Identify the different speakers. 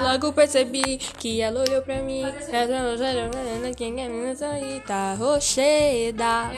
Speaker 1: Logo percebi que ela olhou pra mim. Quem é minha menina Tá rocheda.